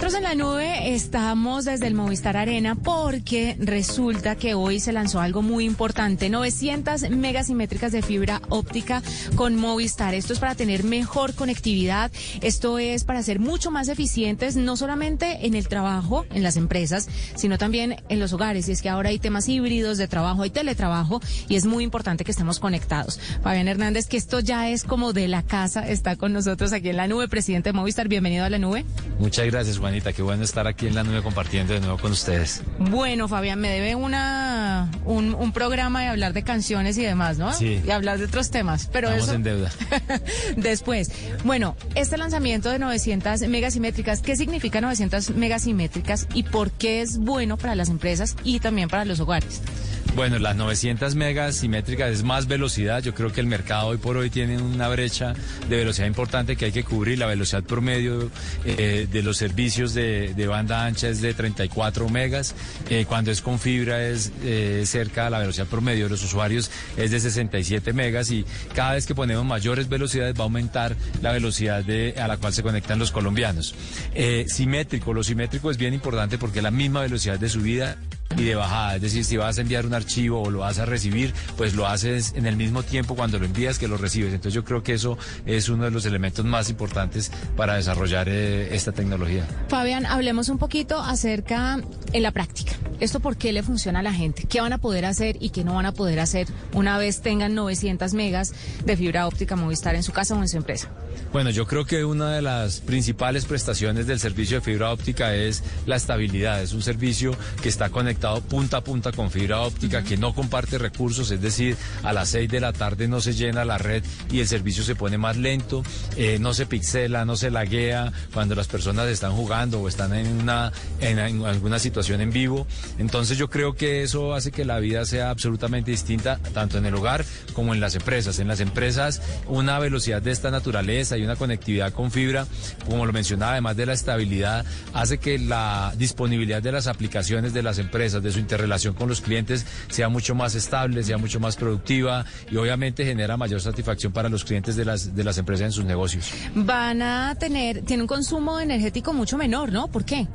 Nosotros en la nube estamos desde el Movistar Arena porque resulta que hoy se lanzó algo muy importante, 900 megasimétricas de fibra óptica con Movistar. Esto es para tener mejor conectividad, esto es para ser mucho más eficientes, no solamente en el trabajo, en las empresas, sino también en los hogares. Y es que ahora hay temas híbridos de trabajo, hay teletrabajo y es muy importante que estemos conectados. Fabián Hernández, que esto ya es como de la casa, está con nosotros aquí en la nube, presidente de Movistar. Bienvenido a la nube. Muchas gracias, Juan. Juanita, qué bueno estar aquí en la nube compartiendo de nuevo con ustedes. Bueno, Fabián, me debe una un, un programa de hablar de canciones y demás, ¿no? Sí. Y hablar de otros temas, pero Estamos eso en deuda. después. Bueno, este lanzamiento de 900 megasimétricas, ¿qué significa 900 megasimétricas y por qué es bueno para las empresas y también para los hogares? Bueno, las 900 megas simétricas es más velocidad. Yo creo que el mercado hoy por hoy tiene una brecha de velocidad importante que hay que cubrir. La velocidad promedio eh, de los servicios de, banda ancha es de 34 megas. Eh, cuando es con fibra es eh, cerca de la velocidad promedio de los usuarios es de 67 megas y cada vez que ponemos mayores velocidades va a aumentar la velocidad a la cual se conectan los colombianos. simétrico, lo simétrico es bien importante porque es la misma velocidad de subida y de bajada. Es decir, si vas a enviar un archivo o lo vas a recibir, pues lo haces en el mismo tiempo cuando lo envías que lo recibes. Entonces yo creo que eso es uno de los elementos más importantes para desarrollar eh, esta tecnología. Fabián, hablemos un poquito acerca en la práctica. ¿Esto por qué le funciona a la gente? ¿Qué van a poder hacer y qué no van a poder hacer una vez tengan 900 megas de fibra óptica Movistar en su casa o en su empresa? Bueno, yo creo que una de las principales prestaciones del servicio de fibra óptica es la estabilidad. Es un servicio que está conectado punta a punta con fibra óptica, que no comparte recursos, es decir, a las 6 de la tarde no se llena la red y el servicio se pone más lento, eh, no se pixela, no se laguea cuando las personas están jugando o están en, una, en, en alguna situación en vivo. Entonces yo creo que eso hace que la vida sea absolutamente distinta, tanto en el hogar como en las empresas. En las empresas, una velocidad de esta naturaleza y una conectividad con fibra, como lo mencionaba, además de la estabilidad, hace que la disponibilidad de las aplicaciones de las empresas, de su interrelación con los clientes, sea mucho más estable, sea mucho más productiva y obviamente genera mayor satisfacción para los clientes de las, de las empresas en sus negocios. Van a tener, tiene un consumo energético mucho menor, ¿no? ¿Por qué?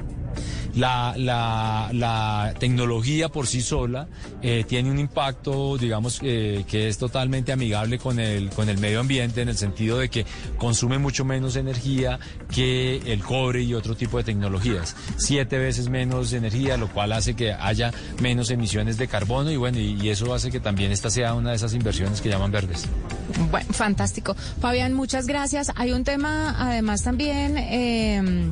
La, la, tecnología por sí sola eh, tiene un impacto, digamos, eh, que es totalmente amigable con el, con el medio ambiente en el sentido de que consume mucho menos energía que el cobre y otro tipo de tecnologías. Siete veces menos energía, lo cual hace que haya menos emisiones de carbono y bueno, y, y eso hace que también esta sea una de esas inversiones que llaman verdes. Bueno, fantástico. Fabián, muchas gracias. Hay un tema además también eh,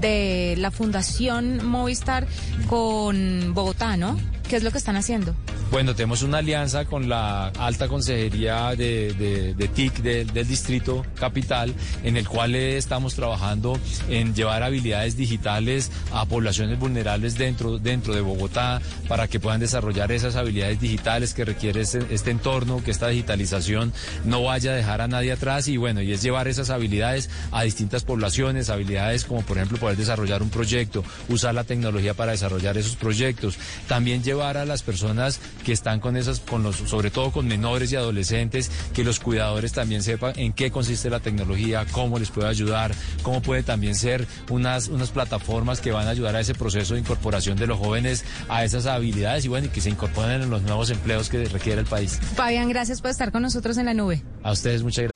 de la Fundación Movistar con Bogotá, ¿no? ¿Qué es lo que están haciendo? Bueno, tenemos una alianza con la alta consejería de, TIC de, del distrito capital, en el cual estamos trabajando en llevar habilidades digitales a poblaciones vulnerables dentro, dentro de Bogotá para que puedan desarrollar esas habilidades digitales que requiere este, este entorno, que esta digitalización no vaya a dejar a nadie atrás y bueno, y es llevar esas habilidades a distintas poblaciones, habilidades como por ejemplo poder desarrollar un proyecto, usar la tecnología para desarrollar esos proyectos, también llevar a las personas que están con esas, con los, sobre todo con menores y adolescentes, que los cuidadores también sepan en qué consiste la tecnología, cómo les puede ayudar, cómo puede también ser unas, unas plataformas que van a ayudar a ese proceso de incorporación de los jóvenes a esas habilidades y bueno, y que se incorporen en los nuevos empleos que requiere el país. Fabián, gracias por estar con nosotros en la nube. A ustedes muchas gracias.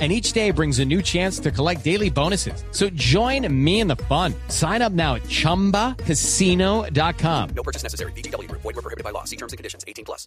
And each day brings a new chance to collect daily bonuses. So join me in the fun. Sign up now at chumbacasino.com. No purchase necessary. BGW. Void were prohibited by law. See terms and conditions. 18 plus.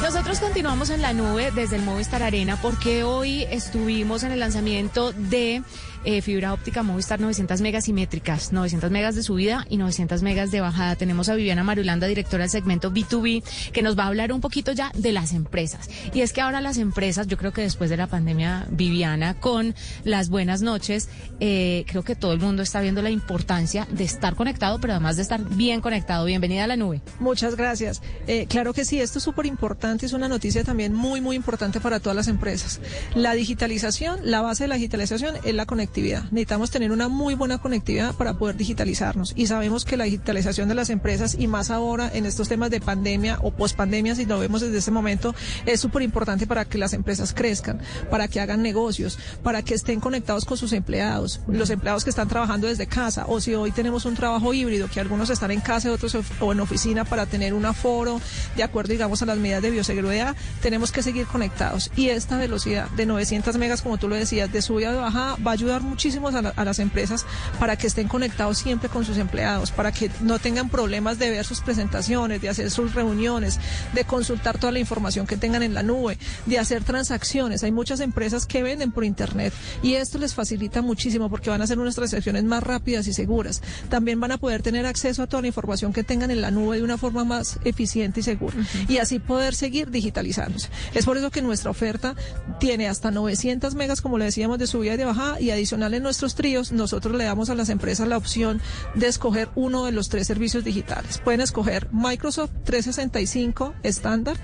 Nosotros continuamos en la nube desde el Movistar Arena porque hoy estuvimos en el lanzamiento de eh, fibra óptica Movistar 900 megas simétricas, 900 megas de subida y 900 megas de bajada. Tenemos a Viviana Marulanda, directora del segmento B2B, que nos va a hablar un poquito ya de las empresas. Y es que ahora las empresas, yo creo que después de la pandemia, Viviana, con las buenas noches, eh, creo que todo el mundo está viendo la importancia de estar conectado, pero además de estar bien conectado. Bienvenida a la nube. Muchas gracias. Eh, claro que sí, esto es súper importante, es una noticia también muy, muy importante para todas las empresas. La digitalización, la base de la digitalización es la conectividad Necesitamos tener una muy buena conectividad para poder digitalizarnos. Y sabemos que la digitalización de las empresas, y más ahora en estos temas de pandemia o pospandemia, si lo vemos desde ese momento, es súper importante para que las empresas crezcan, para que hagan negocios, para que estén conectados con sus empleados, los empleados que están trabajando desde casa, o si hoy tenemos un trabajo híbrido, que algunos están en casa otros o en oficina para tener un aforo, de acuerdo, digamos, a las medidas de bioseguridad, tenemos que seguir conectados. Y esta velocidad de 900 megas, como tú lo decías, de subida y de bajada, va a ayudar muchísimos a, las empresas para que estén conectados siempre con sus empleados, para que no tengan problemas de ver sus presentaciones, de hacer sus reuniones, de consultar toda la información que tengan en la nube, de hacer transacciones. Hay muchas empresas que venden por Internet y esto les facilita muchísimo porque van a hacer unas transacciones más rápidas y seguras. También van a poder tener acceso a toda la información que tengan en la nube de una forma más eficiente y segura y así poder seguir digitalizándose. Es por eso que nuestra oferta tiene hasta 900 megas, como le decíamos, de subida y de bajada y adicional en nuestros tríos, nosotros le damos a las empresas la opción de escoger uno de los tres servicios digitales. Pueden escoger Microsoft 365 estándar,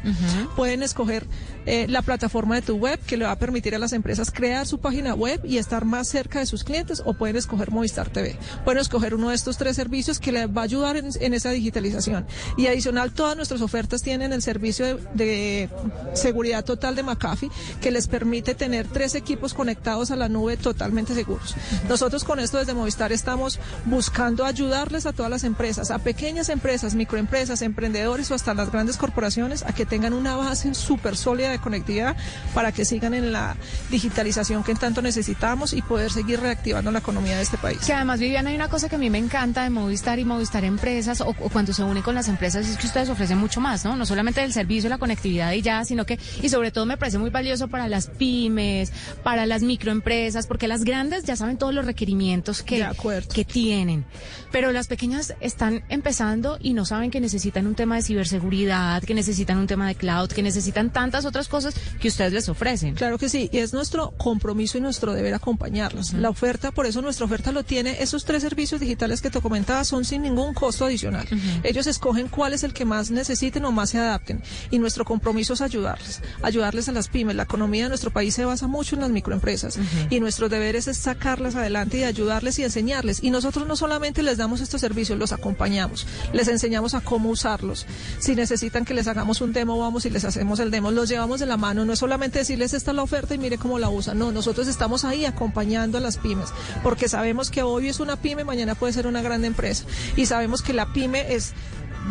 pueden escoger eh, la plataforma de tu web que le va a permitir a las empresas crear su página web y estar más cerca de sus clientes o pueden escoger Movistar TV. Pueden escoger uno de estos tres servicios que les va a ayudar en, esa digitalización. Y adicional, todas nuestras ofertas tienen el servicio de, seguridad total de McAfee que les permite tener tres equipos conectados a la nube totalmente seguros nosotros con esto desde Movistar estamos buscando ayudarles a todas las empresas, a pequeñas empresas, microempresas, emprendedores o hasta las grandes corporaciones a que tengan una base súper sólida de conectividad para que sigan en la digitalización que tanto necesitamos y poder seguir reactivando la economía de este país. Que además, Viviana, hay una cosa que a mí me encanta de Movistar y Movistar Empresas o, cuando se une con las empresas es que ustedes ofrecen mucho más, ¿no? No solamente el servicio, la conectividad y ya, sino que, y sobre todo me parece muy valioso para las pymes, para las microempresas, porque las grandes ya saben todos los requerimientos que, que tienen. Pero las pequeñas están empezando y no saben que necesitan un tema de ciberseguridad, que necesitan un tema de cloud, que necesitan tantas otras cosas que ustedes les ofrecen. Claro que sí, y es nuestro compromiso y nuestro deber acompañarlos. La oferta, por eso nuestra oferta lo tiene, esos tres servicios digitales que te comentaba son sin ningún costo adicional. Ellos escogen cuál es el que más necesiten o más se adapten. Y nuestro compromiso es ayudarles, ayudarles a las pymes. La economía de nuestro país se basa mucho en las microempresas. Y nuestro deber es sacarlas adelante y ayudarles y enseñarles. Y nosotros no solamente les damos estos servicios, los acompañamos, les enseñamos a cómo usarlos. Si necesitan que les hagamos un demo, vamos y les hacemos el demo, los llevamos de la mano. No es solamente decirles esta es la oferta y mire cómo la usan. No, nosotros estamos ahí acompañando a las pymes, porque sabemos que hoy es una pyme, mañana puede ser una gran empresa. Y sabemos que la pyme es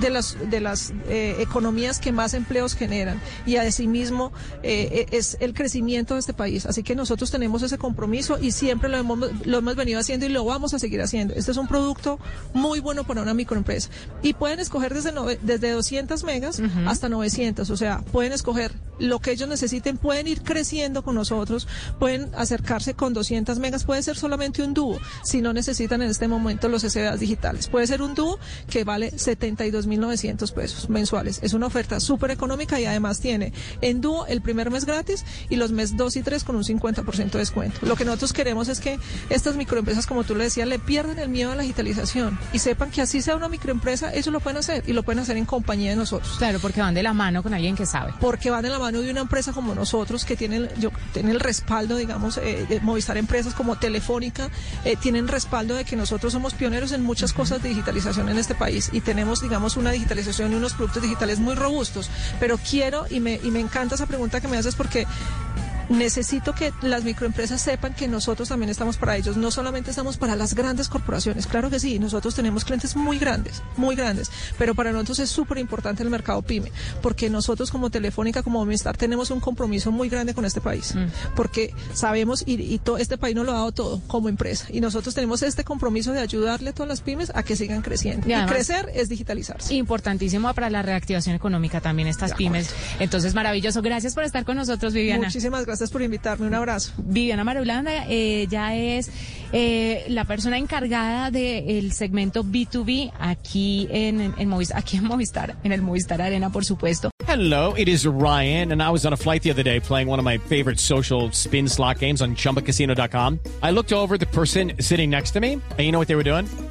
de las, de las eh, economías que más empleos generan y asimismo eh, e, es el crecimiento de este país. Así que nosotros tenemos ese compromiso y siempre lo hemos, lo hemos venido haciendo y lo vamos a seguir haciendo. Este es un producto muy bueno para una microempresa. Y pueden escoger desde, desde 200 megas hasta 900, o sea, pueden escoger lo que ellos necesiten, pueden ir creciendo con nosotros, pueden acercarse con 200 megas, puede ser solamente un dúo, si no necesitan en este momento los SDAs digitales. Puede ser un dúo que vale 72 2.900 pesos mensuales. Es una oferta súper económica y además tiene en dúo el primer mes gratis y los meses 2 y 3 con un 50% de descuento. Lo que nosotros queremos es que estas microempresas, como tú le decías, le pierdan el miedo a la digitalización y sepan que así sea una microempresa, eso lo pueden hacer y lo pueden hacer en compañía de nosotros. Claro, porque van de la mano con alguien que sabe. Porque van de la mano de una empresa como nosotros que tiene, yo, tiene el respaldo, digamos, eh, de Movistar Empresas como Telefónica, eh, tienen respaldo de que nosotros somos pioneros en muchas cosas de digitalización en este país y tenemos, digamos, una digitalización y unos productos digitales muy robustos. Pero quiero, y me, y me encanta esa pregunta que me haces porque necesito que las microempresas sepan que nosotros también estamos para ellos. No solamente estamos para las grandes corporaciones, claro que sí, nosotros tenemos clientes muy grandes, muy grandes, pero para nosotros es súper importante el mercado pyme, porque nosotros como Telefónica, como Movistar, tenemos un compromiso muy grande con este país, mm. porque sabemos y, y todo este país nos lo ha dado todo como empresa y nosotros tenemos este compromiso de ayudarle a todas las pymes a que sigan creciendo. Y, crecer es digitalizarse. Importantísimo para la reactivación económica también estas pymes. Entonces, maravilloso. Gracias por estar con nosotros, Viviana. Muchísimas gracias por invitarme. Un abrazo. Viviana Marulanda eh, ya es eh, la persona encargada del segmento B2B aquí en, en, Movistar, aquí en Movistar, en el Movistar Arena, por supuesto. Hello, it is Ryan, and I was on a flight the other day playing one of my favorite social spin slot games on ChumbaCasino.com. I looked over the person sitting next to me, and you know what they were doing?